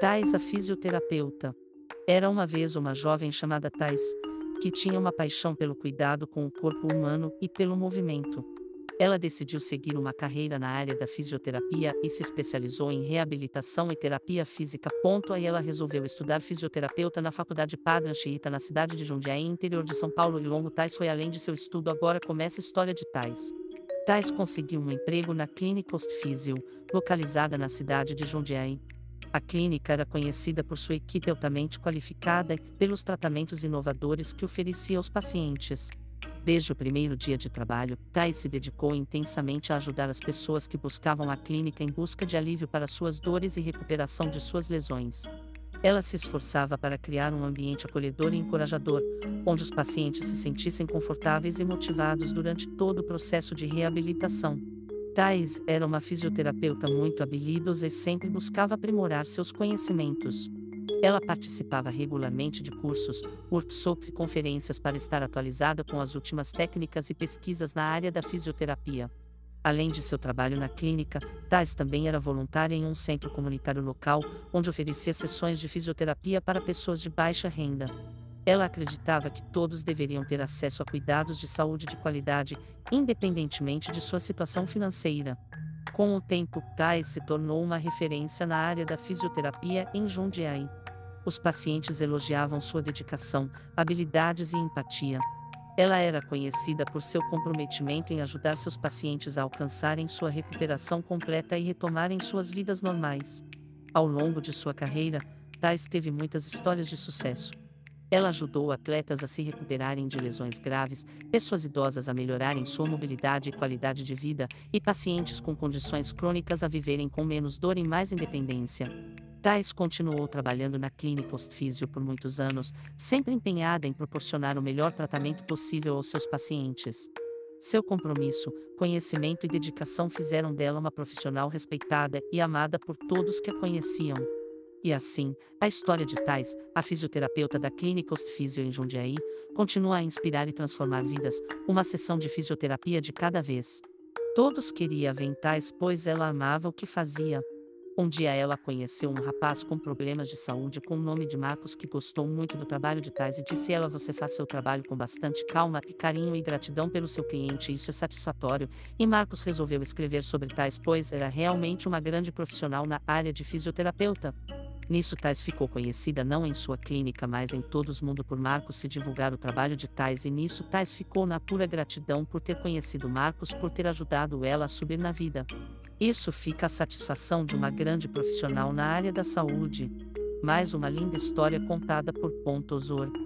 Thais, a fisioterapeuta. Era uma vez uma jovem chamada Thais, que tinha uma paixão pelo cuidado com o corpo humano e pelo movimento. Ela decidiu seguir uma carreira na área da fisioterapia e se especializou em reabilitação e terapia física. Ponto aí ela resolveu estudar fisioterapeuta na Faculdade Padre Anchieta na cidade de Jundiaí, interior de São Paulo e longo Tais foi além de seu estudo agora começa a história de Tais. Tais conseguiu um emprego na Clínica Ostfísio, localizada na cidade de Jundiaí. A clínica era conhecida por sua equipe altamente qualificada e pelos tratamentos inovadores que oferecia aos pacientes. Desde o primeiro dia de trabalho, Thais se dedicou intensamente a ajudar as pessoas que buscavam a clínica em busca de alívio para suas dores e recuperação de suas lesões. Ela se esforçava para criar um ambiente acolhedor e encorajador, onde os pacientes se sentissem confortáveis e motivados durante todo o processo de reabilitação. Thais era uma fisioterapeuta muito habilidosa e sempre buscava aprimorar seus conhecimentos. Ela participava regularmente de cursos, workshops e conferências para estar atualizada com as últimas técnicas e pesquisas na área da fisioterapia. Além de seu trabalho na clínica, Thais também era voluntária em um centro comunitário local, onde oferecia sessões de fisioterapia para pessoas de baixa renda. Ela acreditava que todos deveriam ter acesso a cuidados de saúde de qualidade, independentemente de sua situação financeira. Com o tempo, Thais se tornou uma referência na área da fisioterapia em Jundiaí. Os pacientes elogiavam sua dedicação, habilidades e empatia. Ela era conhecida por seu comprometimento em ajudar seus pacientes a alcançarem sua recuperação completa e retomarem suas vidas normais. Ao longo de sua carreira, Thais teve muitas histórias de sucesso. Ela ajudou atletas a se recuperarem de lesões graves, pessoas idosas a melhorarem sua mobilidade e qualidade de vida, e pacientes com condições crônicas a viverem com menos dor e mais independência. Tais continuou trabalhando na clínica Ostfísio por muitos anos, sempre empenhada em proporcionar o melhor tratamento possível aos seus pacientes. Seu compromisso, conhecimento e dedicação fizeram dela uma profissional respeitada e amada por todos que a conheciam. E assim, a história de Tais, a fisioterapeuta da Clínica Ostfísio em Jundiaí, continua a inspirar e transformar vidas, uma sessão de fisioterapia de cada vez. Todos queriam ver Tais pois ela amava o que fazia. Um dia ela conheceu um rapaz com problemas de saúde com o nome de Marcos que gostou muito do trabalho de Tais e disse ela você faz seu trabalho com bastante calma e carinho e gratidão pelo seu cliente isso é satisfatório, e Marcos resolveu escrever sobre Tais pois era realmente uma grande profissional na área de fisioterapeuta. Nisso Tais ficou conhecida não em sua clínica mas em todo o mundo por Marcos se divulgar o trabalho de Tais e nisso Tais ficou na pura gratidão por ter conhecido Marcos por ter ajudado ela a subir na vida. Isso fica a satisfação de uma grande profissional na área da saúde. Mais uma linda história contada por Pontosor.